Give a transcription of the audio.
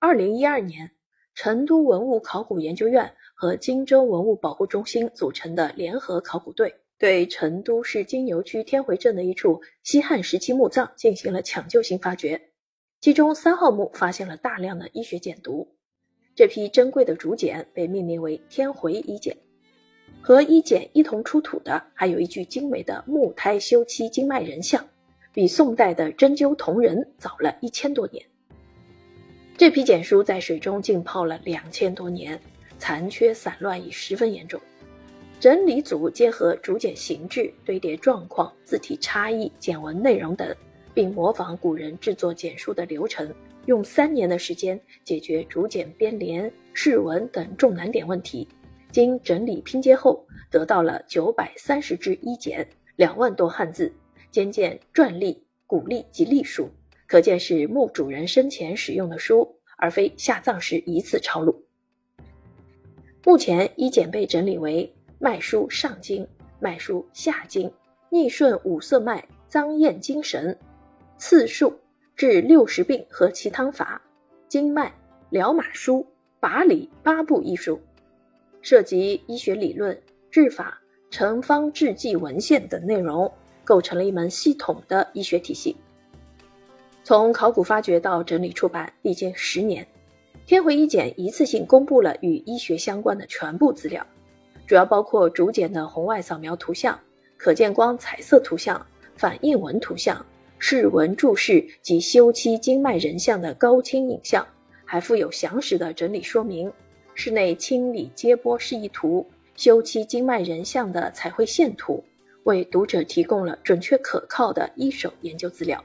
二零一二年，成都文物考古研究院和荆州文物保护中心组成的联合考古队，对成都市金牛区天回镇的一处西汉时期墓葬进行了抢救性发掘，其中三号墓发现了大量的医学简牍。这批珍贵的竹简被命名为天回一简。和一简一同出土的，还有一具精美的木胎修漆经脉人像，比宋代的针灸铜人早了一千多年。这批简书在水中浸泡了两千多年，残缺散乱已十分严重。整理组结合竹简形制、堆叠状况、字体差异、简文内容等，并模仿古人制作简书的流程，用三年的时间解决竹简编连、释文等重难点问题。经整理拼接后，得到了九百三十支一简，两万多汉字，兼见篆隶、古隶及隶书。可见是墓主人生前使用的书，而非下葬时一次抄录。目前医简被整理为脉书上经、脉书下经、逆顺五色脉、脏验精神、次数治六十病和其汤法、经脉、疗马书、把理八部一书，涉及医学理论、治法、成方制剂文献等内容，构成了一门系统的医学体系。从考古发掘到整理出版，历经十年，天回一简一次性公布了与医学相关的全部资料，主要包括竹简的红外扫描图像、可见光彩色图像、反应纹图像、释文注释及修漆经脉人像的高清影像，还附有详实的整理说明、室内清理接波示意图、修漆经脉人像的彩绘线图，为读者提供了准确可靠的一手研究资料。